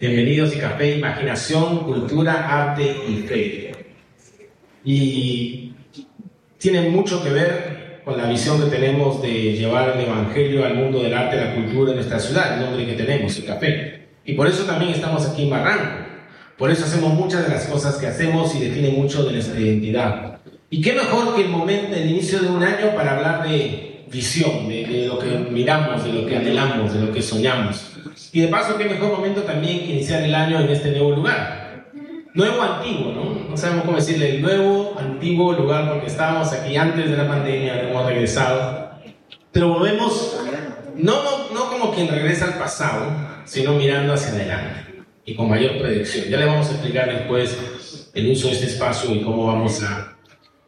Bienvenidos a Café, Imaginación, Cultura, Arte y Fe. Y tiene mucho que ver con la visión que tenemos de llevar el Evangelio al mundo del arte y la cultura en nuestra ciudad, el nombre que tenemos, el café. Y por eso también estamos aquí en Barranco. Por eso hacemos muchas de las cosas que hacemos y define mucho de nuestra identidad. Y qué mejor que el momento, el inicio de un año para hablar de visión, de, lo que miramos, de lo que anhelamos, de lo que soñamos. Y de paso, qué mejor momento también que iniciar el año en este nuevo lugar. Nuevo antiguo, ¿no? No sabemos cómo decirle, el nuevo antiguo lugar porque estábamos aquí antes de la pandemia, hemos regresado. Pero volvemos, no, no, no como quien regresa al pasado, sino mirando hacia adelante y con mayor predicción. Ya le vamos a explicar después el uso de este espacio y cómo vamos a,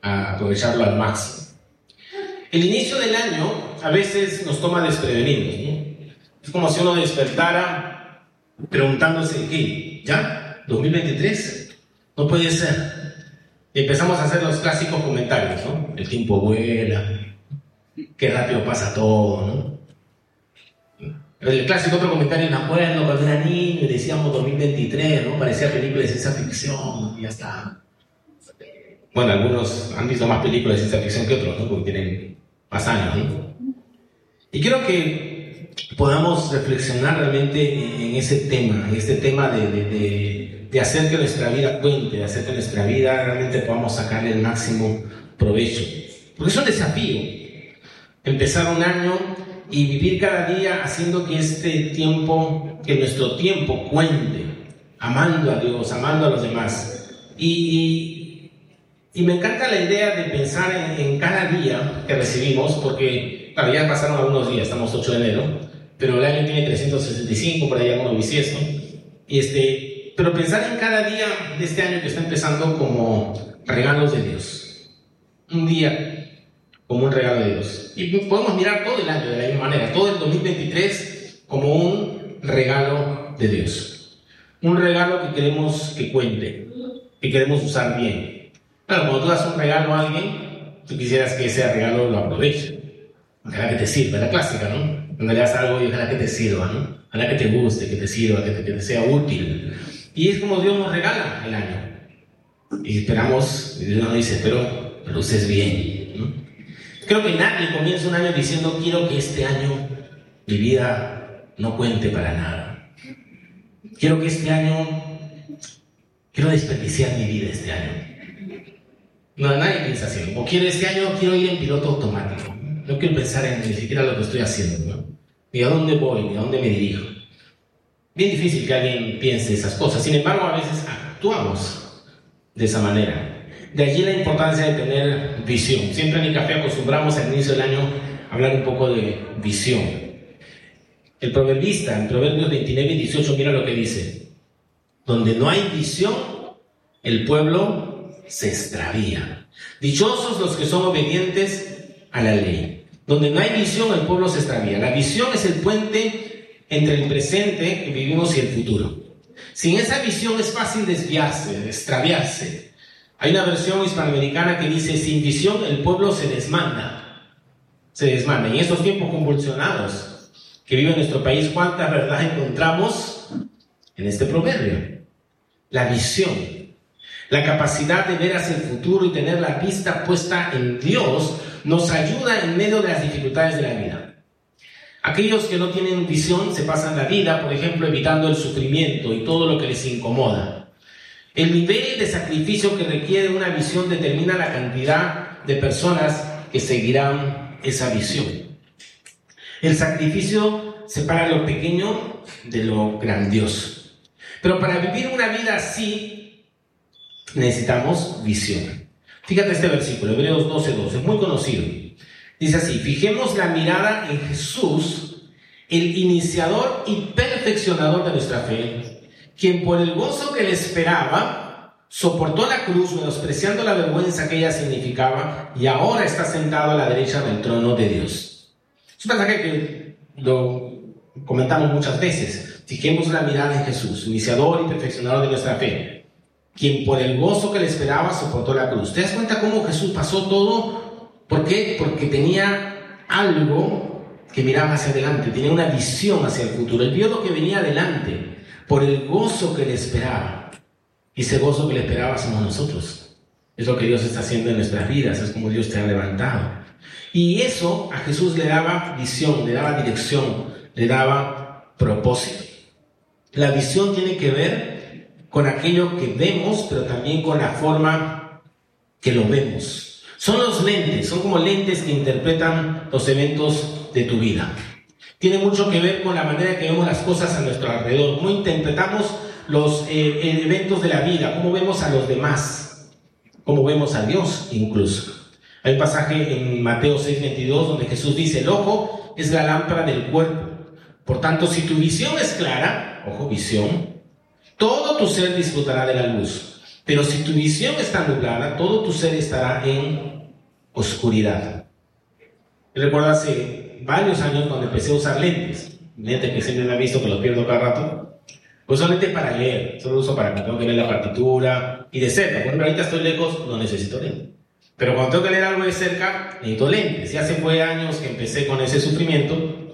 a aprovecharlo al máximo. El inicio del año a veces nos toma desprevenidos. ¿no? Es como si uno despertara preguntándose, ¿qué? ¿Ya? ¿2023? No puede ser. Y empezamos a hacer los clásicos comentarios, ¿no? El tiempo vuela, qué rápido pasa todo, ¿no? El clásico otro comentario, me acuerdo cuando era niño decíamos 2023, ¿no? Parecía película de ciencia ficción, y ya está. Bueno, algunos han visto más películas de ciencia ficción que otros, ¿no? Porque tienen más años, ¿no? Y quiero que podamos reflexionar realmente en ese tema, en este tema de, de, de, hacer que nuestra vida cuente, de hacer que nuestra vida realmente podamos sacarle el máximo provecho. Porque es un desafío empezar un año y vivir cada día haciendo que este tiempo, que nuestro tiempo cuente, amando a Dios, amando a los demás. Y, y, me encanta la idea de pensar en, cada día que recibimos, porque todavía pasaron algunos días, estamos 8 de enero, pero el año tiene 365, por ahí alguno bisiesto. Este, pero pensar en cada día de este año que está empezando como regalos de Dios. Un día como un regalo de Dios. Y podemos mirar todo el año de la misma manera, todo el 2023 como un regalo de Dios. Un regalo que queremos que cuente, que queremos usar bien. Claro, cuando tú das un regalo a alguien, tú quisieras que ese regalo lo aproveche. Ojalá que te sirva, la clásica, ¿no? Le das algo ojalá que te sirva, ¿no? Ojalá que te guste, que te sirva, que te, sea útil. Y es como Dios nos regala el año. Y esperamos, y Dios nos dice, pero lo uses bien, ¿no? Creo que nadie comienza un año diciendo quiero que este año mi vida no cuente para nada. Quiero que este año, quiero desperdiciar mi vida este año. No, nadie piensa así. O quiero este año, quiero ir en piloto automático. No quiero pensar en ni siquiera lo que estoy haciendo, ¿no? Ni a dónde voy, ni a dónde me dirijo. Bien difícil que alguien piense esas cosas. Sin embargo, a veces actuamos de esa manera. De allí la importancia de tener visión. Siempre en el café acostumbramos al inicio del año a hablar un poco de visión. El proverbista, en Proverbios 29 y 18, mira lo que dice. Donde no hay visión, el pueblo se extravía. Dichosos los que son obedientes a la ley. Donde no hay visión, el pueblo se extravía. La visión es el puente entre el presente que vivimos y el futuro. Sin esa visión es fácil desviarse, extraviarse. Hay una versión hispanoamericana que dice, sin visión el pueblo se desmanda. Se desmanda. Y en estos tiempos convulsionados que vive nuestro país, ¿cuánta verdad encontramos en este proverbio? La visión. La capacidad de ver hacia el futuro y tener la vista puesta en Dios nos ayuda en medio de las dificultades de la vida. Aquellos que no tienen visión se pasan la vida, por ejemplo, evitando el sufrimiento y todo lo que les incomoda. El nivel de sacrificio que requiere una visión determina la cantidad de personas que seguirán esa visión. El sacrificio separa lo pequeño de lo grandioso. Pero para vivir una vida así necesitamos visión. Fíjate este versículo, Hebreos 12:12, es muy conocido. Dice así, fijemos la mirada en Jesús, el iniciador y perfeccionador de nuestra fe quien por el gozo que le esperaba, soportó la cruz menospreciando la vergüenza que ella significaba y ahora está sentado a la derecha del trono de Dios. Es un pasaje que lo comentamos muchas veces. Fijemos la mirada en Jesús, iniciador y perfeccionador de nuestra fe, quien por el gozo que le esperaba soportó la cruz. ¿Te das cuenta cómo Jesús pasó todo? ¿Por qué? Porque tenía algo que miraba hacia adelante, tenía una visión hacia el futuro. Él vio lo que venía adelante. por el gozo que le esperaba. Y ese gozo que le esperaba somos nosotros. Es lo que Dios está haciendo en nuestras vidas, es como Dios te ha levantado. Y eso a Jesús le daba visión, le daba dirección, le daba propósito. La visión tiene que ver con aquello que vemos, pero también con la forma que lo vemos. Son los lentes, son como lentes que interpretan los eventos de tu vida. Tiene mucho que ver con la manera que vemos las cosas a nuestro alrededor, cómo interpretamos los eh, eventos de la vida, cómo vemos a los demás, cómo vemos a Dios incluso. Hay un pasaje en Mateo 6:22 donde Jesús dice, el ojo es la lámpara del cuerpo. Por tanto, si tu visión es clara, ojo, visión, todo tu ser disfrutará de la luz. Pero si tu visión está nublada, todo tu ser estará en oscuridad. recuerdo hace varios años cuando empecé a usar lentes, lentes que siempre me ha visto que los pierdo cada rato, pues son lentes para leer, solo uso para que tengo que leer la partitura y de cerca. Por ejemplo, ahorita estoy lejos, no necesito lentes. Pero cuando tengo que leer algo de cerca, necesito lentes. Y hace fue años que empecé con ese sufrimiento.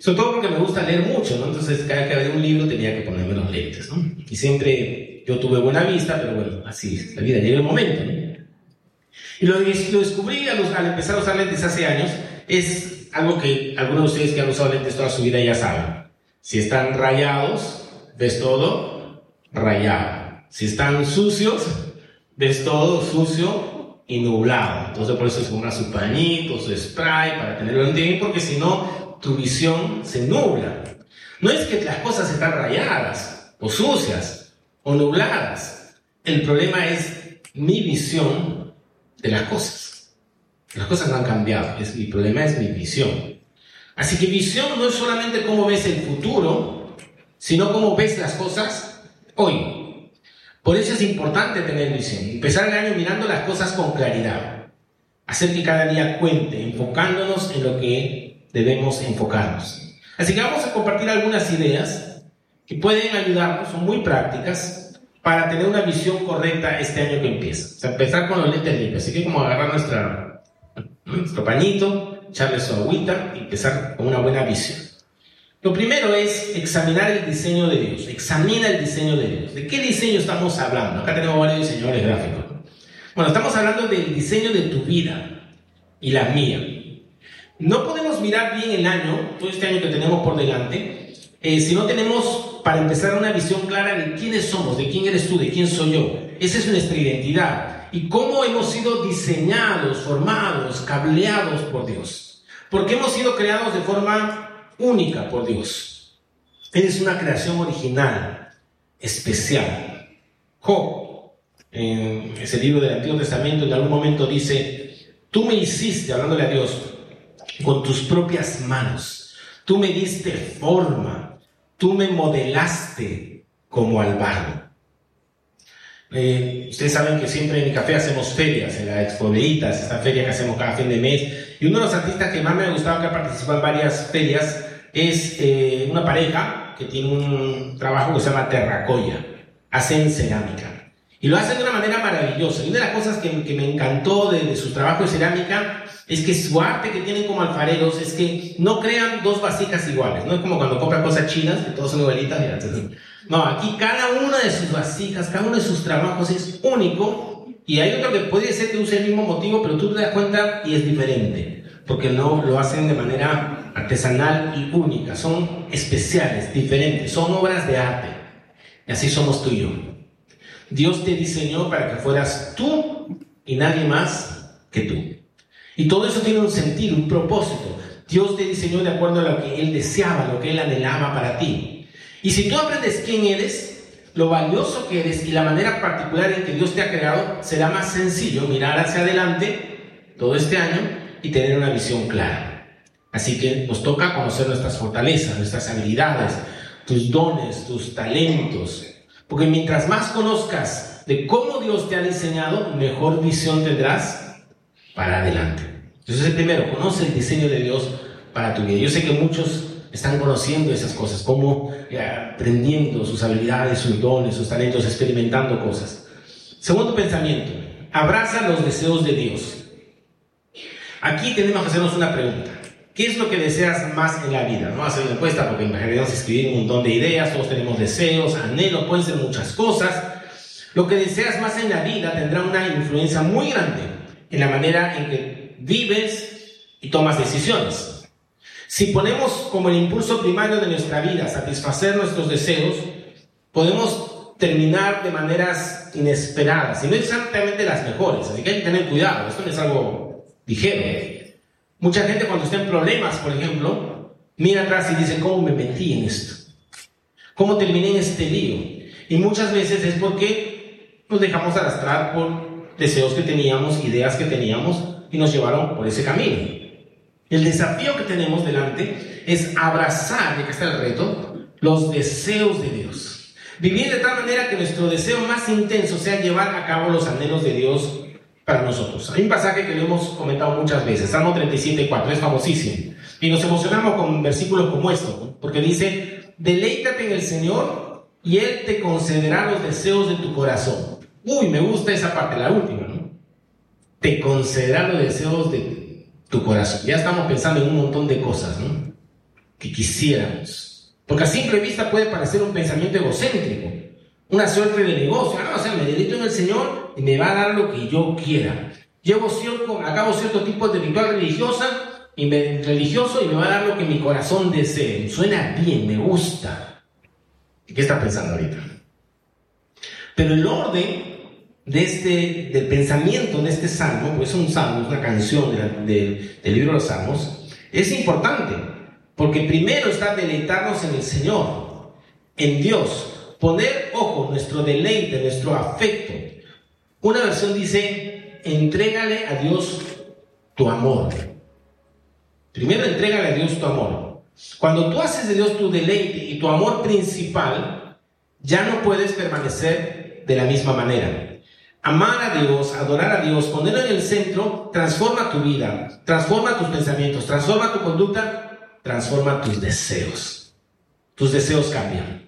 Sobre todo porque me gusta leer mucho, ¿no? Entonces, cada que había un libro tenía que ponerme los lentes, ¿no? Y siempre yo tuve buena vista, pero bueno, así es la vida, llega el momento, ¿no? Y lo, lo descubrí al, empezar a usar lentes hace años, es algo que algunos de ustedes que han usado lentes toda su vida ya saben. Si están rayados, ves todo rayado. Si están sucios, ves todo sucio y nublado. Entonces por eso es una su pañito, su spray, para tenerlo bien, porque si no, tu visión se nubla. No es que las cosas están rayadas, o sucias, o nubladas. El problema es mi visión de las cosas. Las cosas no han cambiado, es, mi problema es mi visión. Así que visión no es solamente cómo ves el futuro, sino cómo ves las cosas hoy. Por eso es importante tener visión. Empezar el año mirando las cosas con claridad. Hacer que cada día cuente, enfocándonos en lo que debemos enfocarnos. Así que vamos a compartir algunas ideas que pueden ayudarnos, son muy prácticas, para tener una visión correcta este año que empieza. O sea, empezar con los lentes limpios. Así que como agarrar nuestra, nuestro pañito, echarle su agüita y empezar con una buena visión. Lo primero es examinar el diseño de Dios. Examina el diseño de Dios. ¿De qué diseño estamos hablando? Acá tenemos varios diseñadores gráficos. Bueno, estamos hablando del diseño de tu vida y la mía. No podemos mirar bien el año, todo este año que tenemos por delante, eh, si no tenemos, para empezar, una visión clara de quiénes somos, de quién eres tú, de quién soy yo. Esa es nuestra identidad. Y cómo hemos sido diseñados, formados, cableados por Dios. Porque hemos sido creados de forma única por Dios. Eres una creación original, especial. Job, en ese libro del Antiguo Testamento, en algún momento dice, tú me hiciste, hablándole a Dios, con tus propias manos. Tú me diste forma. Tú me modelaste como al barro. Eh, ustedes saben que siempre en mi café hacemos ferias, en la Expo esta feria que hacemos cada fin de mes. Y uno de los artistas que más me ha gustado que ha participado en varias ferias es eh, una pareja que tiene un trabajo que se llama terracoya. Hacen cerámica. Y lo hacen de una manera maravillosa. Y una de las cosas que, me encantó de, su trabajo de cerámica es que su arte que tienen como alfareros es que no crean dos vasijas iguales. No es como cuando compran cosas chinas, que todas son igualitas. No, aquí cada una de sus vasijas, cada uno de sus trabajos es único. Y hay otro que puede ser que use el mismo motivo, pero tú te das cuenta y es diferente. Porque no lo hacen de manera artesanal y única, son especiales, diferentes, son obras de arte. Y así somos tú y yo. Dios te diseñó para que fueras tú y nadie más que tú. Y todo eso tiene un sentido, un propósito. Dios te diseñó de acuerdo a lo que Él deseaba, lo que Él anhelaba para ti. Y si tú aprendes quién eres, lo valioso que eres y la manera particular en que Dios te ha creado, será más sencillo mirar hacia adelante todo este año y tener una visión clara. Así que nos toca conocer nuestras fortalezas, nuestras habilidades, tus dones, tus talentos. Porque mientras más conozcas de cómo Dios te ha diseñado, mejor visión tendrás para adelante. Entonces, el primero, conoce el diseño de Dios para tu vida. Yo sé que muchos están conociendo esas cosas, cómo eh, aprendiendo sus habilidades, sus dones, sus talentos, experimentando cosas. Segundo pensamiento, abraza los deseos de Dios. Aquí tenemos que hacernos una pregunta. ¿Qué es lo que deseas más en la vida? No hacer una encuesta porque imaginamos escribir un montón de ideas, todos tenemos deseos, anhelos, pueden ser muchas cosas. Lo que deseas más en la vida tendrá una influencia muy grande en la manera en que vives y tomas decisiones. Si ponemos como el impulso primario de nuestra vida satisfacer nuestros deseos, podemos terminar de maneras inesperadas y no exactamente las mejores. Así que hay que tener cuidado, esto no es algo ligero. Mucha gente cuando está en problemas, por ejemplo, mira atrás y dice, ¿cómo me metí en esto? ¿Cómo terminé en este lío? Y muchas veces es porque nos dejamos arrastrar por deseos que teníamos, ideas que teníamos y nos llevaron por ese camino. El desafío que tenemos delante es abrazar, de que está el reto, los deseos de Dios. Vivir de tal manera que nuestro deseo más intenso sea llevar a cabo los anhelos de Dios para nosotros. Hay un pasaje que lo hemos comentado muchas veces, Salmo 37.4, es famosísimo. Y nos emocionamos con versículos como esto, porque dice, deleítate en el Señor y Él te concederá los deseos de tu corazón. Uy, me gusta esa parte, la última, ¿no? Te concederá los deseos de tu corazón. Ya estamos pensando en un montón de cosas, ¿no? Que quisiéramos. Porque a simple vista puede parecer un pensamiento egocéntrico, una suerte de negocio. Ah, o sea, me dedico en el Señor y me va a dar lo que yo quiera. Llevo cierto, acabo cierto tipo de ritual religiosa y me, religioso y me va a dar lo que mi corazón desee. Suena bien, me gusta. ¿Qué está pensando ahorita? Pero el orden de este, del pensamiento de este salmo, pues es un salmo, es una canción del libro de los salmos, es importante, porque primero está deleitarnos en el Señor, en Dios, poner, ojo, nuestro deleite, nuestro afecto. Una versión dice, entrégale a Dios tu amor. Primero entrégale a Dios tu amor. Cuando tú haces de Dios tu deleite y tu amor principal, ya no puedes permanecer de la misma manera. Amar a Dios, adorar a Dios, ponerlo en el centro, transforma tu vida, transforma tus pensamientos, transforma tu conducta, transforma tus deseos. Tus deseos cambian.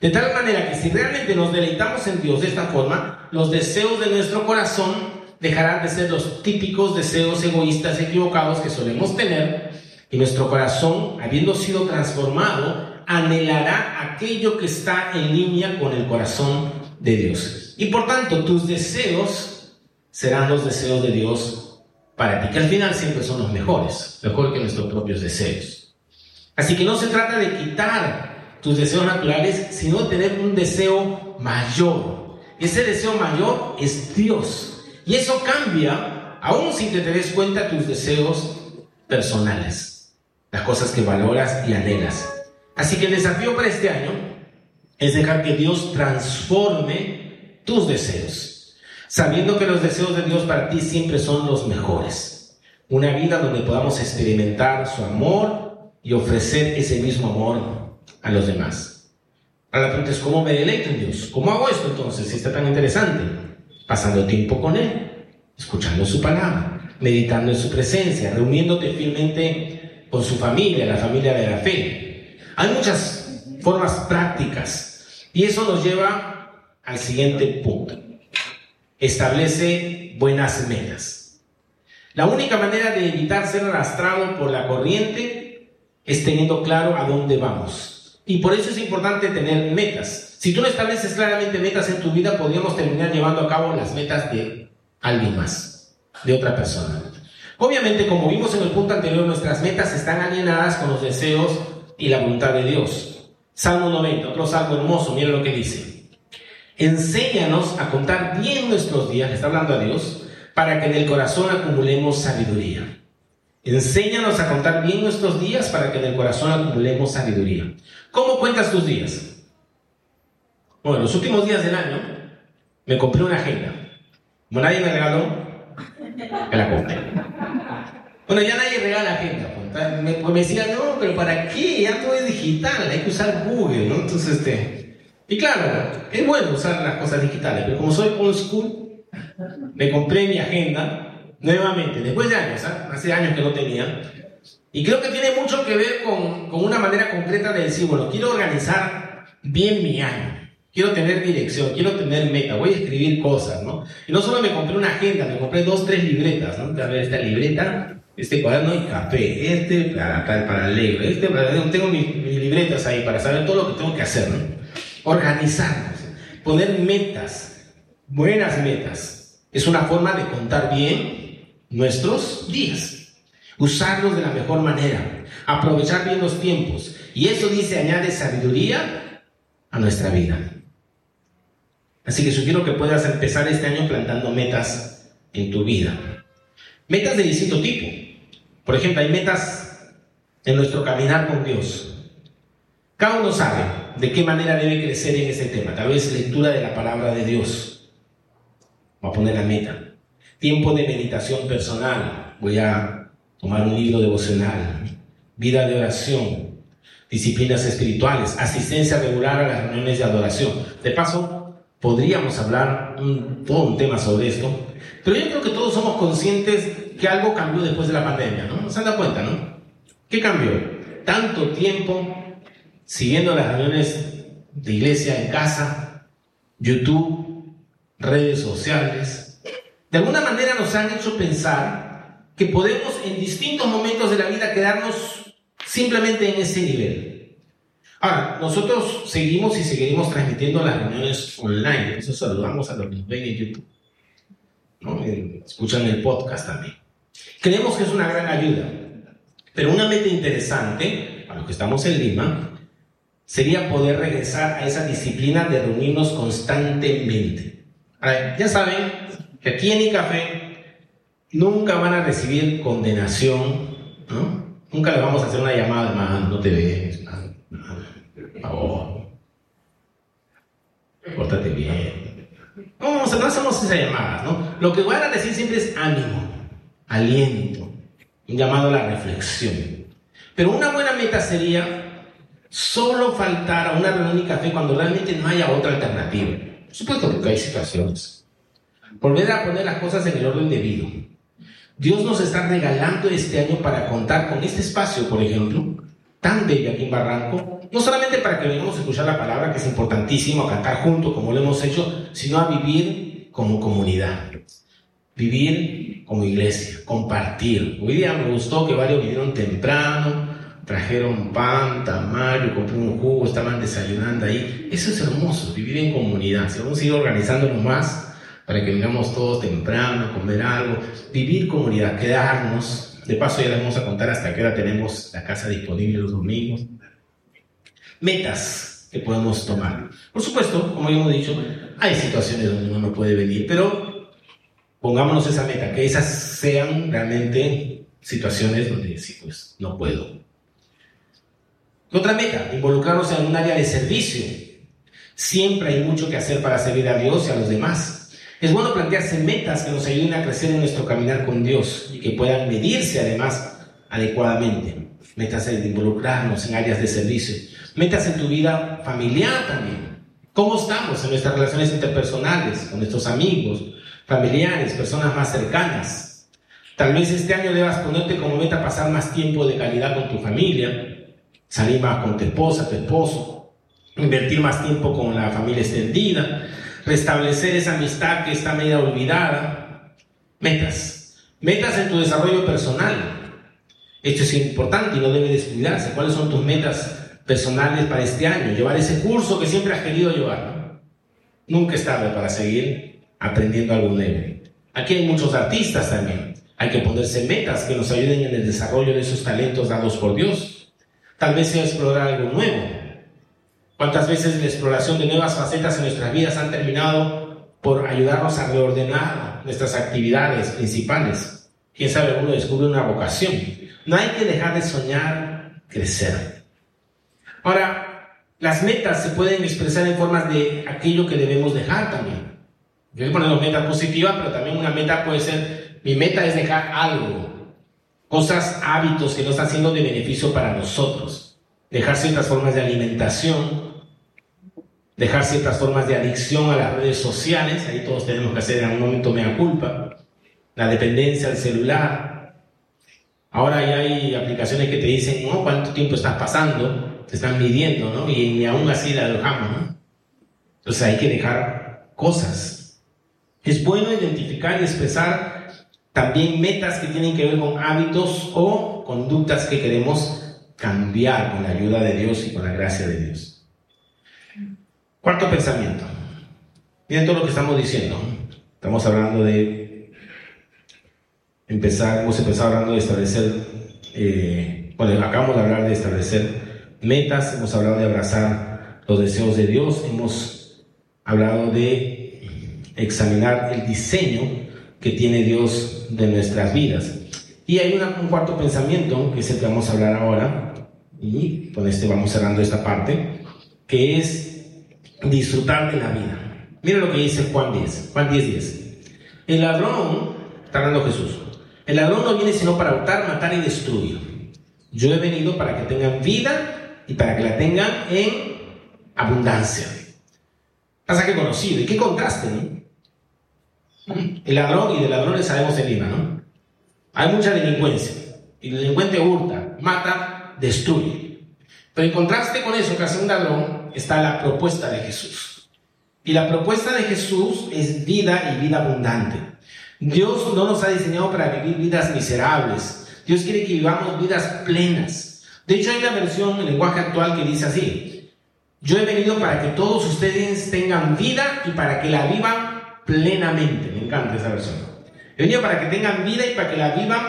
De tal manera que si realmente nos deleitamos en Dios de esta forma, los deseos de nuestro corazón dejarán de ser los típicos deseos egoístas equivocados que solemos tener y nuestro corazón, habiendo sido transformado, anhelará aquello que está en línea con el corazón de Dios. Y por tanto, tus deseos serán los deseos de Dios para ti, que al final siempre son los mejores, mejor que nuestros propios deseos. Así que no se trata de quitar tus deseos naturales, sino tener un deseo mayor. Ese deseo mayor es Dios. Y eso cambia, aún que te des cuenta, tus deseos personales, las cosas que valoras y anhelas. Así que el desafío para este año es dejar que Dios transforme tus deseos, sabiendo que los deseos de Dios para ti siempre son los mejores. Una vida donde podamos experimentar su amor y ofrecer ese mismo amor a los demás. Ahora la pregunta es, ¿cómo me deleito en Dios? ¿Cómo hago esto entonces si está tan interesante? Pasando tiempo con Él, escuchando su palabra, meditando en su presencia, reuniéndote fielmente con su familia, la familia de la fe. Hay muchas formas prácticas y eso nos lleva al siguiente punto. Establece buenas metas. La única manera de evitar ser arrastrado por la corriente es teniendo claro a dónde vamos. Y por eso es importante tener metas. Si tú no estableces claramente metas en tu vida, podríamos terminar llevando a cabo las metas de alguien más, de otra persona. Obviamente, como vimos en el punto anterior, nuestras metas están alienadas con los deseos y la voluntad de Dios. Salmo 90, otro salmo hermoso, mira lo que dice. Enséñanos a contar bien nuestros días, está hablando a Dios, para que en el corazón acumulemos sabiduría. Enséñanos a contar bien nuestros días para que en el corazón acumulemos sabiduría. ¿Cómo cuentas tus días? Bueno, los últimos días del año me compré una agenda. Como nadie me regaló, me la compré. Bueno, ya nadie regala agenda. Pues, me, pues decía, no, pero ¿para qué? Ya todo es digital, hay que usar Google. Entonces, este, y claro, es bueno usar las cosas digitales, pero como soy old school, me compré mi agenda nuevamente, después de años, ¿ah? hace años que no tenía. Y creo que tiene mucho que ver con, con una manera concreta de decir, bueno, quiero organizar bien mi año. Quiero tener dirección, quiero tener meta, voy a escribir cosas, ¿no? Y no solo me compré una agenda, me compré dos, tres libretas, ¿no? A ver, esta libreta este cuaderno y café, este para, para, para leer, este para, tengo mis, libretas ahí para saber todo lo que tengo que hacer, ¿no? Organizarnos, poner metas, buenas metas. Es una forma de contar bien nuestros días, usarlos de la mejor manera, aprovechar bien los tiempos. Y eso dice, añade sabiduría a nuestra vida. Así que sugiero que puedas empezar este año plantando metas en tu vida. Metas de distinto tipo. Por ejemplo, hay metas en nuestro caminar con Dios. Cada uno sabe de qué manera debe crecer en ese tema. Tal vez lectura de la palabra de Dios. Voy a poner la meta. Tiempo de meditación personal. Voy a tomar un libro devocional. Vida de oración. Disciplinas espirituales. Asistencia regular a las reuniones de adoración. De paso, podríamos hablar un, todo un tema sobre esto, pero yo creo que todos somos conscientes que algo cambió después de la pandemia, ¿no? ¿Se han dado cuenta, no? ¿Qué cambió? Tanto tiempo siguiendo las reuniones de iglesia en casa, YouTube, redes sociales, de alguna manera nos han hecho pensar que podemos en distintos momentos de la vida quedarnos simplemente en ese nivel. Ahora, nosotros seguimos y seguiremos transmitiendo las reuniones online. Eso saludamos a los que nos ven en YouTube. ¿no? Escuchan el podcast también. Creemos que es una gran ayuda. Pero una meta interesante, para los que estamos en Lima, sería poder regresar a esa disciplina de reunirnos constantemente. Ahora, ya saben que aquí en Icafé nunca van a recibir condenación, ¿no? Nunca le vamos a hacer una llamada, hermano, no te ves, por favor. Pórtate bien. No, no hacemos esas llamadas, ¿no? Lo que voy a decir siempre es ánimo, aliento, un llamado a la reflexión. Pero una buena meta sería solo faltar a una reunión y café cuando realmente no haya otra alternativa. Por supuesto, porque hay situaciones. Volver a poner las cosas en el orden debido. Dios nos está regalando este año para contar con este espacio, por ejemplo, tan bello aquí en Barranco, no solamente para que vengamos a escuchar la palabra, que es importantísimo, a cantar juntos como lo hemos hecho, sino a vivir como comunidad, vivir como iglesia, compartir. Hoy día me gustó que varios vinieron temprano, trajeron pan, tamaño, compré un jugo, estaban desayunando ahí. Eso es hermoso, vivir en comunidad. Si vamos a ir organizándonos más para que vengamos todos temprano a comer algo, vivir comunidad, quedarnos. De paso ya les vamos a contar hasta qué hora tenemos la casa disponible los domingos metas que podemos tomar. Por supuesto, como ya hemos dicho, hay situaciones donde uno no puede venir, pero pongámonos esa meta, que esas sean realmente situaciones donde sí, pues no puedo. Otra meta, involucrarnos en un área de servicio. Siempre hay mucho que hacer para servir a Dios y a los demás. Es bueno plantearse metas que nos ayuden a crecer en nuestro caminar con Dios y que puedan medirse además adecuadamente. Metas de involucrarnos en áreas de servicio. Metas en tu vida familiar también. ¿Cómo estamos en nuestras relaciones interpersonales, con nuestros amigos, familiares, personas más cercanas? Tal vez este año debas ponerte como meta pasar más tiempo de calidad con tu familia, salir más con tu esposa, tu esposo, invertir más tiempo con la familia extendida, restablecer esa amistad que está media olvidada. Metas. Metas en tu desarrollo personal. Esto es importante y no debe descuidarse. ¿Cuáles son tus metas personales para este año, llevar ese curso que siempre has querido llevar. Nunca es tarde para seguir aprendiendo algo nuevo. Aquí hay muchos artistas también. Hay que ponerse metas que nos ayuden en el desarrollo de esos talentos dados por Dios. Tal vez sea explorar algo nuevo. ¿Cuántas veces la exploración de nuevas facetas en nuestras vidas han terminado por ayudarnos a reordenar nuestras actividades principales? Quién sabe, uno descubre una vocación. No hay que dejar de soñar, crecer. Ahora, las metas se pueden expresar en formas de aquello que debemos dejar también. Yo poner una meta positiva, pero también una meta puede ser, mi meta es dejar algo, cosas, hábitos que no están siendo de beneficio para nosotros. Dejar ciertas formas de alimentación, dejar ciertas formas de adicción a las redes sociales, ahí todos tenemos que hacer en algún momento mea culpa, la dependencia del celular. Ahora ya hay aplicaciones que te dicen, ¿no? ¿Cuánto tiempo estás pasando? te están midiendo, ¿no? Y, aún así la dejamos, ¿no? Entonces hay que dejar cosas. Es bueno identificar y expresar también metas que tienen que ver con hábitos o conductas que queremos cambiar con la ayuda de Dios y con la gracia de Dios. Cuarto pensamiento. Miren todo lo que estamos diciendo. Estamos hablando de empezar, hemos empezado hablando de establecer, eh, bueno, acabamos de hablar de establecer metas, hemos hablado de abrazar los deseos de Dios, hemos hablado de examinar el diseño que tiene Dios de nuestras vidas. Y hay un cuarto pensamiento, que es el que vamos a hablar ahora, y con este vamos cerrando esta parte, que es disfrutar de la vida. Mira lo que dice Juan 10, Juan 10, 10. El ladrón, está hablando Jesús, el ladrón no viene sino para hurtar, matar y destruir. Yo he venido para que tengan vida y para que la tengan en abundancia. Pasa que conocido, y qué contraste, ¿no? El ladrón y de ladrones sabemos en Lima, ¿no? Hay mucha delincuencia. Y el delincuente hurta, mata, destruye. Pero en contraste con eso que hace un ladrón está la propuesta de Jesús. Y la propuesta de Jesús es vida y vida abundante. Dios no nos ha diseñado para vivir vidas miserables. Dios quiere que vivamos vidas plenas. De hecho, hay una versión en lenguaje actual que dice así. Yo he venido para que todos ustedes tengan vida y para que la vivan plenamente. Me encanta esa versión. He venido para que tengan vida y para que la vivan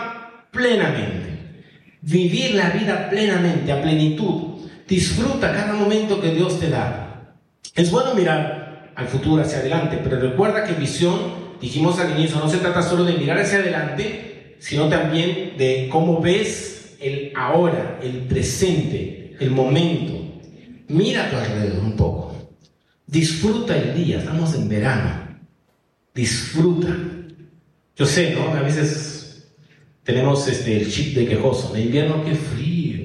plenamente. Vivir la vida plenamente, a plenitud. Disfruta cada momento que Dios te da. Es bueno mirar al futuro, hacia adelante, pero recuerda que visión, dijimos al inicio, no se trata solo de mirar hacia adelante, sino también de cómo ves el ahora, el presente, el momento. Mira a tu alrededor un poco. Disfruta el día, estamos en verano disfruta. Yo sé, ¿no? A veces tenemos este, el chip de quejoso. En invierno, qué frío.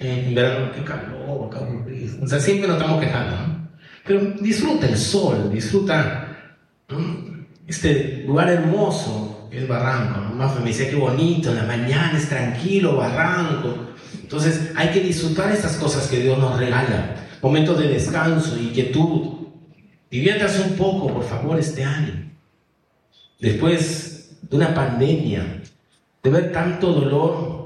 En verano, qué calor, qué aburrido. O sea, siempre nos estamos quejando, ¿no? Pero disfruta el sol, disfruta este lugar hermoso que es Barranco, ¿no? Mafe me decía qué bonito, en la mañana es tranquilo, Barranco. Entonces hay que disfrutar estas cosas que Dios nos regala. Momentos de descanso y quietud. Diviértase un poco, por favor, este año después de una pandemia, de ver tanto dolor,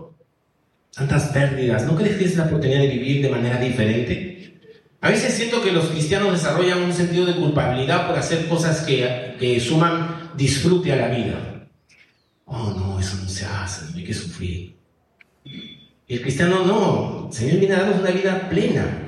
tantas pérdidas, ¿no crees que es la oportunidad de vivir de manera diferente? A veces siento que los cristianos desarrollan un sentido de culpabilidad por hacer cosas que, que suman disfrute a la vida. Oh, no, eso no se hace, no hay que sufrir. El cristiano no, el Señor viene a darnos una vida plena.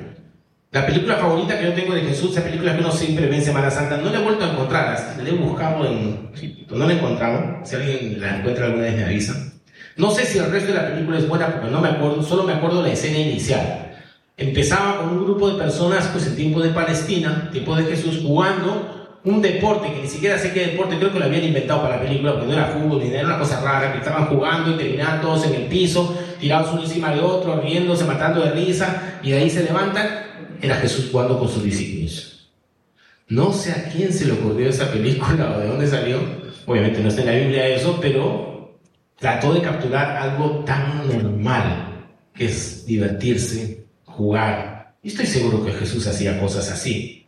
La película favorita que yo tengo de Jesús, esa película que uno siempre ve en Semana Santa, no la he vuelto a encontrar, la he buscado en... no la he encontrado, si alguien la encuentra alguna vez me avisa. No sé si el resto de la película es buena porque no me acuerdo, solo me acuerdo la escena inicial. Empezaba con un grupo de personas, pues en tiempo de Palestina, tiempo de Jesús, jugando un deporte que ni siquiera sé qué deporte, creo que lo habían inventado para la película, porque no era fútbol ni era una cosa rara, que estaban jugando y terminaban todos en el piso, tirados uno encima de otro, riéndose, matando de risa, y de ahí se levantan era Jesús jugando con sus discípulos. No sé a quién se le ocurrió esa película o de dónde salió. Obviamente no está en la Biblia eso, pero trató de capturar algo tan normal que es divertirse, jugar. Y estoy seguro que Jesús hacía cosas así.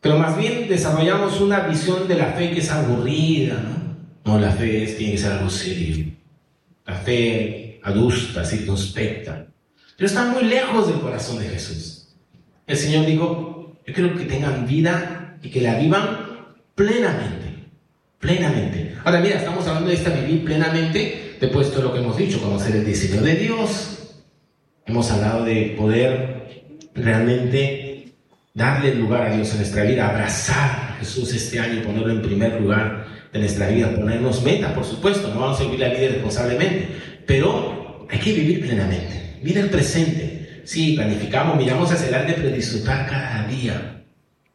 Pero más bien desarrollamos una visión de la fe que es aburrida, ¿no? No, la fe tiene que ser algo serio. La fe adusta, circunspecta. Pero está muy lejos del corazón de Jesús. El Señor dijo, yo quiero que tengan vida y que la vivan plenamente, plenamente. Ahora mira, estamos hablando de esta vivir plenamente, después de lo que hemos dicho, conocer el diseño de Dios. Hemos hablado de poder realmente darle lugar a Dios en nuestra vida, abrazar a Jesús este año y ponerlo en primer lugar de nuestra vida, ponernos metas, por supuesto, no vamos a vivir la vida responsablemente, pero hay que vivir plenamente, vivir el presente, sí, planificamos, miramos hacia adelante, pero disfrutar cada día,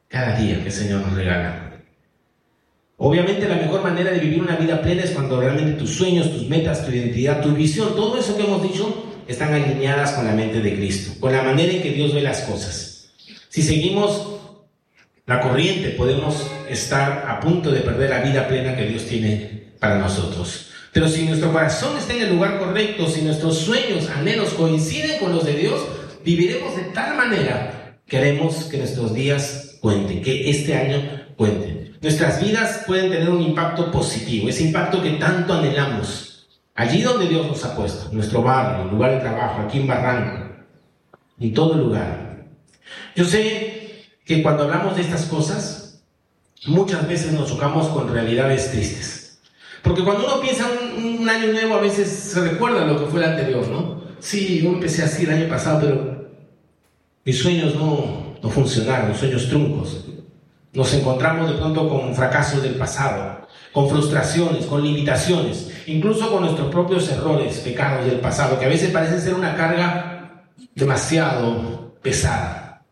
cada día que el Señor nos regala. Obviamente la mejor manera de vivir una vida plena es cuando realmente tus sueños, tus metas, tu identidad, tu visión, todo eso que hemos dicho, están alineadas con la mente de Cristo, con la manera en que Dios ve las cosas. Si seguimos la corriente, podemos estar a punto de perder la vida plena que Dios tiene para nosotros. Pero si nuestro corazón está en el lugar correcto, si nuestros sueños, anhelos coinciden con los de Dios, viviremos de tal manera que haremos que nuestros días cuenten, que este año cuenten. Nuestras vidas pueden tener un impacto positivo, ese impacto que tanto anhelamos. Allí donde Dios nos ha puesto, nuestro barrio, lugar de trabajo, aquí en Barranco, en todo lugar. Yo sé que cuando hablamos de estas cosas, muchas veces nos chocamos con realidades tristes. Porque cuando uno piensa un, un año nuevo, a veces se recuerda lo que fue el anterior, ¿no? Sí, yo empecé así el año pasado, pero mis sueños no, no funcionaron, sueños truncos. Nos encontramos de pronto con fracasos del pasado, con frustraciones, con limitaciones, incluso con nuestros propios errores, pecados del pasado, que a veces parecen ser una carga demasiado pesada.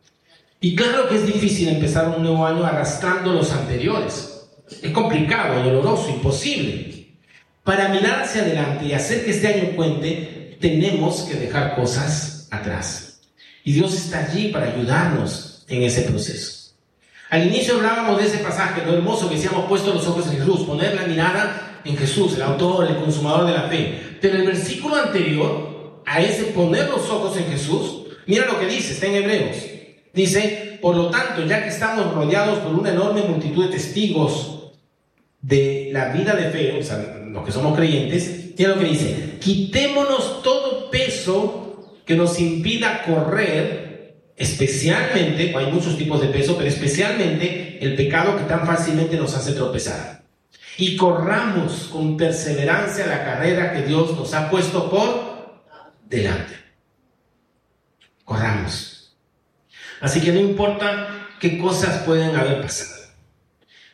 Y claro que es difícil empezar un nuevo año arrastrando los anteriores. Es complicado, doloroso, imposible. Para mirar hacia adelante y hacer que este año cuente, tenemos que dejar cosas atrás. Y Dios está allí para ayudarnos en ese proceso. Al inicio hablábamos de ese pasaje, lo hermoso que se hemos puesto los ojos en Jesús, poner la mirada en Jesús, el autor, el consumador de la fe. Pero el versículo anterior, a ese poner los ojos en Jesús, mira lo que dice, está en Hebreos. Dice, por lo tanto, ya que estamos rodeados por una enorme multitud de testigos de la vida de fe, o sea, los que somos creyentes, mira lo que dice, quitémonos todo peso que nos impida correr, especialmente, hay muchos tipos de peso, pero especialmente el pecado que tan fácilmente nos hace tropezar. Y corramos con perseverancia la carrera que Dios nos ha puesto por delante. Corramos. Así que no importa qué cosas pueden haber pasado.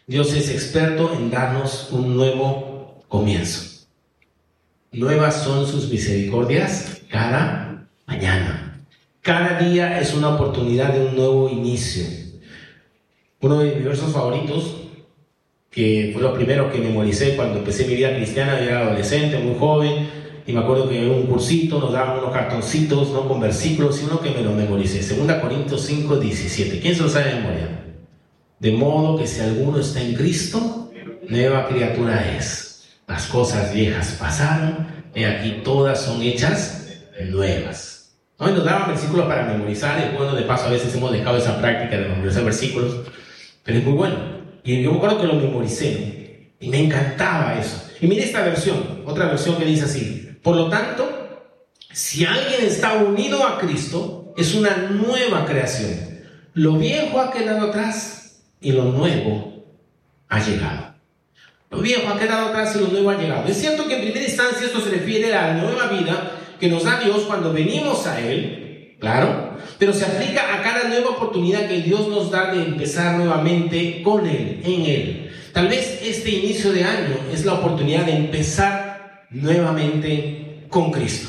Dios es experto en darnos un nuevo comienzo. Nuevas son sus misericordias cada mañana. Cada día es una oportunidad de un nuevo inicio. Uno de mis versos favoritos, que fue lo primero que memoricé cuando empecé mi vida cristiana, yo era adolescente, muy joven, y me acuerdo que en un cursito nos daban unos cartoncitos, ¿no? Con versículos, y uno que me lo memoricé, 2 Corintios 5, 17. ¿Quién se lo sabe de memoria? De modo que si alguno está en Cristo, nueva criatura es. Las cosas viejas pasaron, y aquí todas son hechas nuevas. ¿No? Nos daban versículos para memorizar, y bueno, de paso a veces hemos dejado esa práctica de memorizar versículos, pero es muy bueno. Y yo me acuerdo que lo memoricé, y me encantaba eso. Y mire esta versión, otra versión que dice así, por lo tanto, si alguien está unido a Cristo, es una nueva creación. Lo viejo ha quedado atrás y lo nuevo ha llegado. Lo viejo ha quedado atrás y lo nuevo ha llegado. Es cierto que en primera instancia esto se refiere a la nueva vida que nos da Dios cuando venimos a Él, claro, pero se aplica a cada nueva oportunidad que Dios nos da de empezar nuevamente con Él, en Él. Tal vez este inicio de año es la oportunidad de empezar nuevamente con Cristo.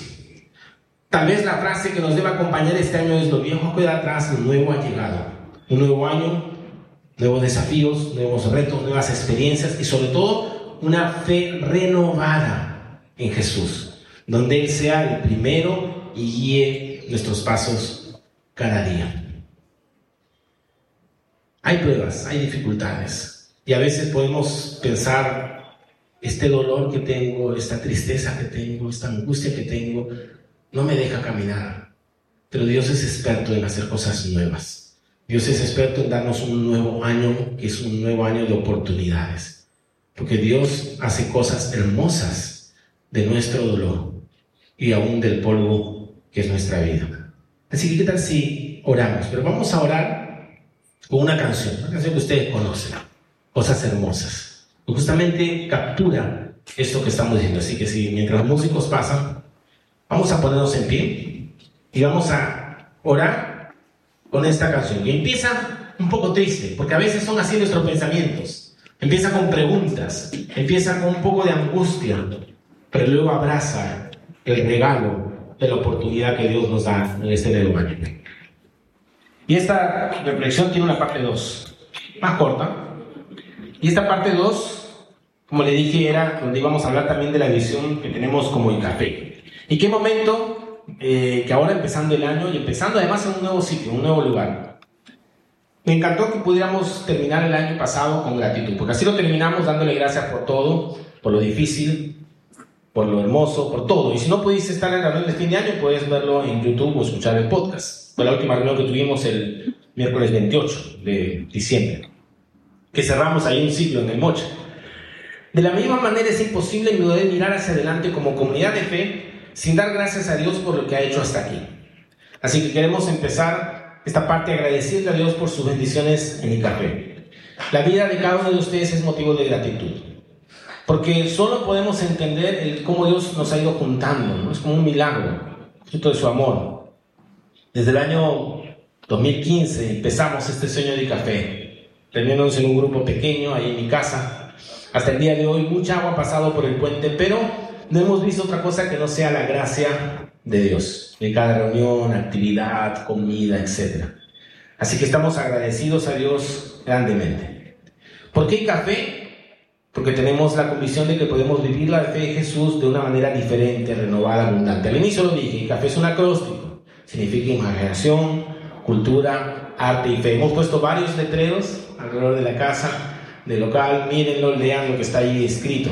Tal vez la frase que nos debe acompañar este año es lo viejo queda atrás, lo nuevo ha llegado. Un nuevo año, nuevos desafíos, nuevos retos, nuevas experiencias y sobre todo una fe renovada en Jesús, donde Él sea el primero y guíe nuestros pasos cada día. Hay pruebas, hay dificultades y a veces podemos pensar este dolor que tengo, esta tristeza que tengo, esta angustia que tengo, no me deja caminar. Pero Dios es experto en hacer cosas nuevas. Dios es experto en darnos un nuevo año, que es un nuevo año de oportunidades. Porque Dios hace cosas hermosas de nuestro dolor y aún del polvo que es nuestra vida. Así que, ¿qué tal si oramos? Pero vamos a orar con una canción, una canción que ustedes conocen, Cosas Hermosas. Que justamente captura esto que estamos diciendo. Así que si mientras los músicos pasan, vamos a ponernos en pie y vamos a orar con esta canción. Y empieza un poco triste, porque a veces son así nuestros pensamientos. Empieza con preguntas, empieza con un poco de angustia, pero luego abraza el regalo de la oportunidad que Dios nos da en este nuevo año. Y esta reflexión tiene una parte 2, más corta. Y esta parte 2, como le dije, era donde íbamos a hablar también de la visión que tenemos como el café. ¿Y qué momento eh, que ahora empezando el año y empezando además en un nuevo sitio, un nuevo lugar? Me encantó que pudiéramos terminar el año pasado con gratitud, porque así lo terminamos dándole gracias por todo, por lo difícil, por lo hermoso, por todo. Y si no pudiste estar en la reunión de fin de año, puedes verlo en YouTube o escuchar el podcast. Fue la última reunión que tuvimos el miércoles 28 de diciembre, que cerramos ahí un ciclo en el Moche. De la misma manera es imposible mirar hacia adelante como comunidad de fe sin dar gracias a Dios por lo que ha hecho hasta aquí. Así que queremos empezar esta parte agradeciendo a Dios por sus bendiciones en el café. La vida de cada uno de ustedes es motivo de gratitud. Porque solo podemos entender el, cómo Dios nos ha ido juntando, ¿no? es como un milagro, fruto de su amor. Desde el año 2015 empezamos este sueño de café, reuniéndonos en un grupo pequeño ahí en mi casa, hasta el día de hoy mucha agua ha pasado por el puente, pero no hemos visto otra cosa que no sea la gracia de Dios en cada reunión, actividad, comida, etc. Así que estamos agradecidos a Dios grandemente. ¿Por qué café? Porque tenemos la convicción de que podemos vivir la fe de Jesús de una manera diferente, renovada, abundante. Al inicio lo dije, café es un acróstico, significa imaginación, cultura, arte y fe. Hemos puesto varios letreros alrededor de la casa de local, mírenlo, lean lo que está ahí escrito.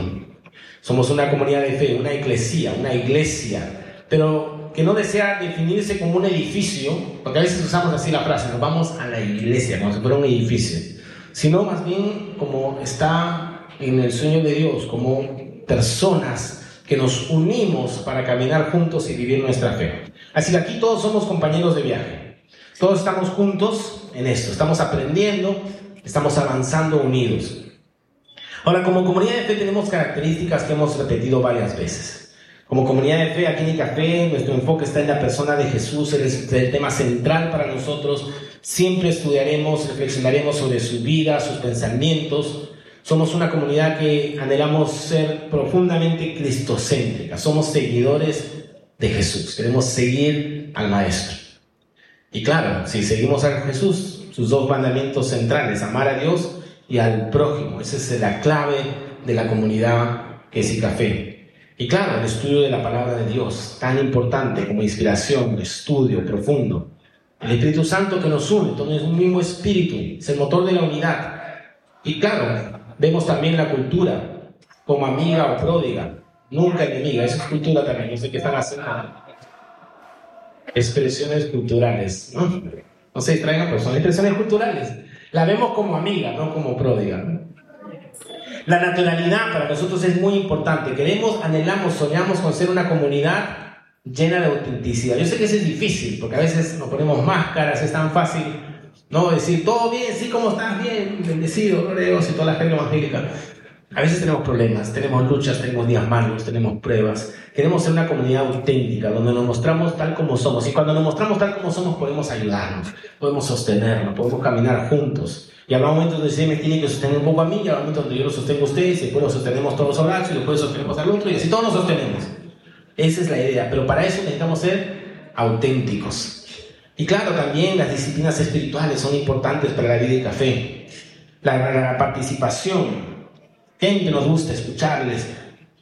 Somos una comunidad de fe, una iglesia, una iglesia, pero que no desea definirse como un edificio, porque a veces usamos así la frase, nos vamos a la iglesia, como si fuera un edificio, sino más bien como está en el sueño de Dios, como personas que nos unimos para caminar juntos y vivir nuestra fe. Así que aquí todos somos compañeros de viaje, todos estamos juntos en esto, estamos aprendiendo, Estamos avanzando unidos. Ahora, como comunidad de fe tenemos características que hemos repetido varias veces. Como comunidad de fe, aquí en Café, nuestro enfoque está en la persona de Jesús, es el tema central para nosotros. Siempre estudiaremos, reflexionaremos sobre su vida, sus pensamientos. Somos una comunidad que anhelamos ser profundamente cristocéntrica. Somos seguidores de Jesús. Queremos seguir al Maestro. Y claro, si seguimos a Jesús, sus dos mandamientos centrales, amar a Dios y al prójimo. Esa es la clave de la comunidad que es café. Y claro, el estudio de la palabra de Dios, tan importante como inspiración, estudio profundo. El Espíritu Santo que nos une, es un mismo espíritu, es el motor de la unidad. Y claro, vemos también la cultura como amiga o pródiga, nunca enemiga, esa es cultura también, no sé qué están haciendo. Expresiones culturales, ¿no? No se distraigan, pero son expresiones culturales. La vemos como amiga, no como pródiga. La naturalidad para nosotros es muy importante. Queremos, anhelamos, soñamos con ser una comunidad llena de autenticidad. Yo sé que eso es difícil, porque a veces nos ponemos máscaras, es tan fácil no decir todo bien, sí, ¿cómo estás? Bien, bendecido, gloria a Dios y toda la gente evangélica. A veces tenemos problemas, tenemos luchas, tenemos días malos, tenemos pruebas. Queremos ser una comunidad auténtica, donde nos mostramos tal como somos. Y cuando nos mostramos tal como somos, podemos ayudarnos, podemos sostenernos, podemos caminar juntos. Y habrá momentos donde se me tiene que sostener un poco a mí, y habrá momentos donde yo lo sostengo a ustedes, y después lo sostenemos todos a y después sostenemos al otro, y así todos nos sostenemos. Esa es la idea. Pero para eso necesitamos ser auténticos. Y claro, también las disciplinas espirituales son importantes para la vida de café. La, la participación, gente nos gusta escucharles.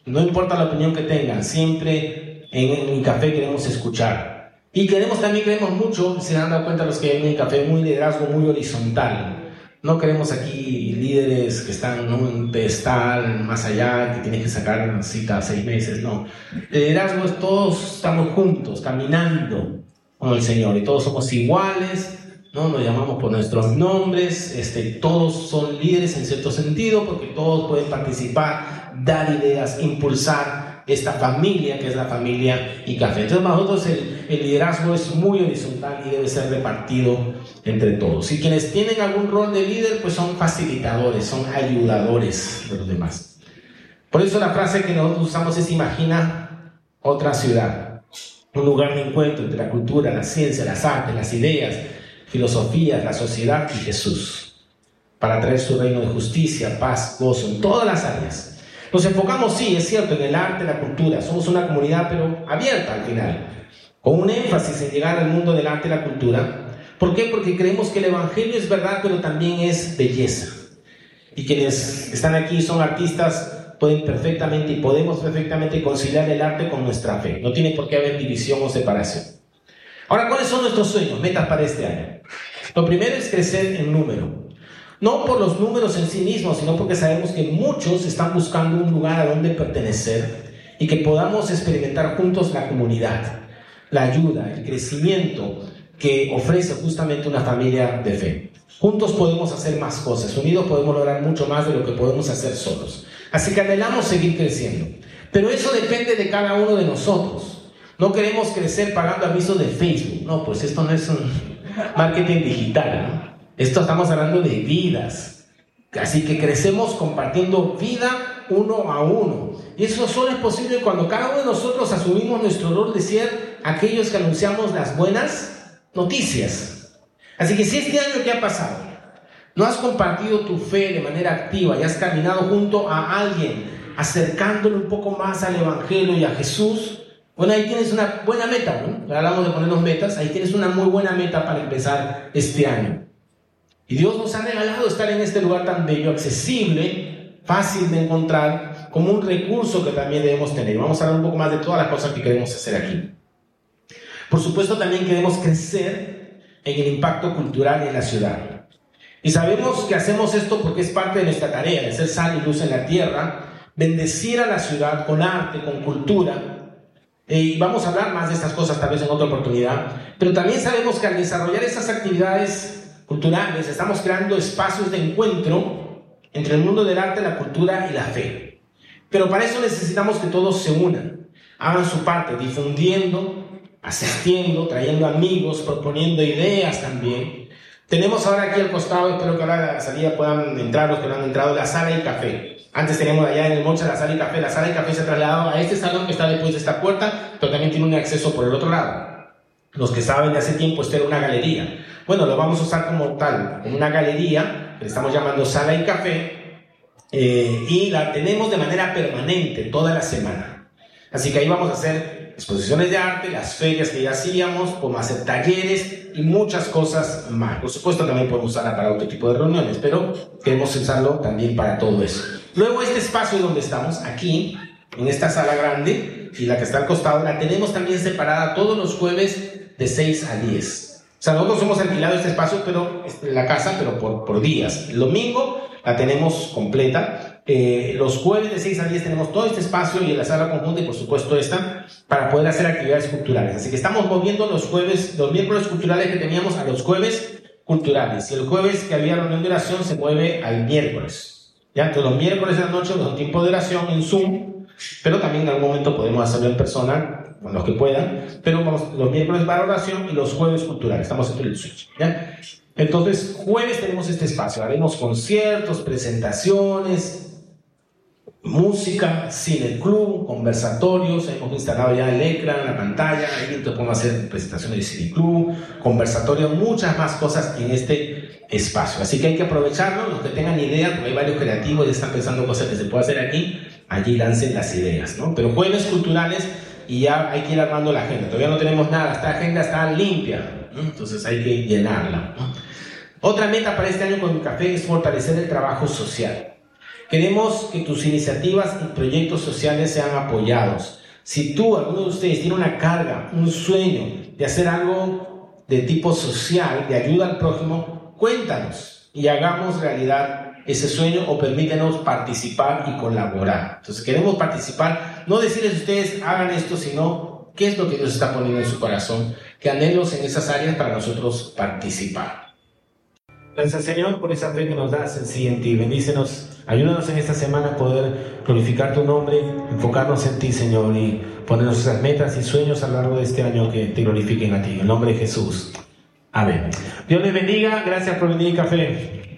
No importa la opinión que tengan, siempre en, el café queremos escuchar. Y queremos también, queremos mucho, se dado cuenta los que en café, muy liderazgo muy horizontal. No queremos aquí líderes que están en un pedestal más allá, que tienen que sacar una cita seis meses, no. liderazgo es todos estamos juntos, caminando con el Señor y todos somos iguales, ¿no? Nos llamamos por nuestros nombres, este, todos son líderes en cierto sentido, porque todos pueden participar, dar ideas, impulsar esta familia que es la familia y café. Entonces, para nosotros el, el liderazgo es muy horizontal y debe ser repartido entre todos. Y quienes tienen algún rol de líder, pues son facilitadores, son ayudadores de los demás. Por eso la frase que nosotros usamos es imagina otra ciudad, un lugar de encuentro entre la cultura, la ciencia, las artes, las ideas, filosofía, la sociedad y Jesús, para traer su reino de justicia, paz, gozo en todas las áreas. Nos enfocamos, sí, es cierto, en el arte, la cultura. Somos una comunidad, pero abierta al final, con un énfasis en llegar al mundo del arte y la cultura. ¿Por qué? Porque creemos que el Evangelio es verdad, pero también es belleza. Y quienes están aquí son artistas, pueden perfectamente y podemos perfectamente conciliar el arte con nuestra fe. No tiene por qué haber división o separación. Ahora, ¿cuáles son nuestros sueños, metas para este año? Lo primero es crecer en número. No por los números en sí mismos, sino porque sabemos que muchos están buscando un lugar a donde pertenecer y que podamos experimentar juntos la comunidad, la ayuda, el crecimiento, que ofrece justamente una familia de fe. Juntos podemos hacer más cosas, unidos podemos lograr mucho más de lo que podemos hacer solos. Así que anhelamos seguir creciendo. Pero eso depende de cada uno de nosotros. No queremos crecer pagando avisos de Facebook. No, pues esto no es un marketing digital. ¿no? Esto estamos hablando de vidas. Así que crecemos compartiendo vida uno a uno. Y eso solo es posible cuando cada uno de nosotros asumimos nuestro rol de ser aquellos que anunciamos las buenas noticias. Así que si este año que ha pasado no has compartido tu fe de manera activa y has caminado junto a alguien acercándole un poco más al Evangelio y a Jesús, bueno, ahí tienes una buena meta, ¿no? Hablamos de ponernos metas, ahí tienes una muy buena meta para empezar este año. Y Dios nos ha regalado estar en este lugar tan bello, accesible, fácil de encontrar, como un recurso que también debemos tener. Vamos a hablar un poco más de todas las cosas que queremos hacer aquí. Por supuesto, también queremos crecer en el impacto cultural en la ciudad. Y sabemos que hacemos esto porque es parte de nuestra tarea, de ser sal y luz en la tierra, bendecir a la ciudad con arte, con cultura. Eh, y vamos a hablar más de estas cosas tal vez en otra oportunidad. Pero también sabemos que al desarrollar estas actividades culturales, estamos creando espacios de encuentro entre el mundo del arte, la cultura y la fe. Pero para eso necesitamos que todos se unan, hagan su parte, difundiendo, asistiendo, trayendo amigos, proponiendo ideas también. Tenemos ahora aquí al costado, espero que ahora a la salida puedan entrar los que no han entrado, la sala y café. Antes teníamos allá en el Mocha la sala y café. La sala y café se ha trasladado a este salón que está después de esta puerta, pero también tiene un acceso por el otro lado. Los que saben de hace tiempo, esto era una galería. Bueno, lo vamos a usar como tal, como una galería, que le estamos llamando sala y café, eh, y la tenemos de manera permanente toda la semana. Así que ahí vamos a hacer exposiciones de arte, las ferias que ya hacíamos, podemos hacer talleres y muchas cosas más. Por supuesto, también podemos usarla para otro tipo de reuniones, pero queremos usarlo también para todo eso. Luego, este espacio donde estamos, aquí, en esta sala grande, y la que está al costado, la tenemos también separada todos los jueves de 6 a 10. O sea, nosotros hemos alquilado este espacio, pero este, la casa, pero por, por días. El domingo la tenemos completa. Eh, los jueves de 6 a 10 tenemos todo este espacio y en la sala conjunta y por supuesto esta para poder hacer actividades culturales. Así que estamos moviendo los jueves, los miércoles culturales que teníamos a los jueves culturales. Y el jueves que había reunión de oración se mueve al miércoles. Ya, entonces los miércoles de la noche los tiempo de oración en Zoom, pero también en algún momento podemos hacerlo en persona con los que puedan, pero vamos, los miércoles para oración y los jueves culturales, estamos en el switch, ¿ya? Entonces, jueves tenemos este espacio, haremos conciertos, presentaciones, música, cine club, conversatorios, hemos instalado ya el ecran, la pantalla, ahí podemos hacer presentaciones de cine club, conversatorios, muchas más cosas en este espacio. Así que hay que aprovecharlo, los que tengan ideas, porque hay varios creativos y están pensando cosas que se puede hacer aquí, allí lancen las ideas, ¿no? Pero jueves culturales y ya hay que ir armando la agenda. Todavía no tenemos nada, esta agenda está limpia, entonces hay que llenarla. Otra meta para este año con mi café es fortalecer el trabajo social. Queremos que tus iniciativas y proyectos sociales sean apoyados. Si tú, alguno de ustedes, tiene una carga, un sueño de hacer algo de tipo social, de ayuda al prójimo, cuéntanos y hagamos realidad ese sueño o permítenos participar y colaborar. Entonces queremos participar, no decirles a ustedes hagan esto, sino qué es lo que Dios está poniendo en su corazón, que anhelos en esas áreas para nosotros participar. Gracias Señor por esa fe que nos das en sí en ti. Bendícenos, ayúdanos en esta semana a poder glorificar tu nombre, enfocarnos en ti Señor y ponernos esas metas y sueños a lo largo de este año que te glorifiquen a ti. En el nombre de Jesús. Amén. Dios les bendiga. Gracias por venir, café.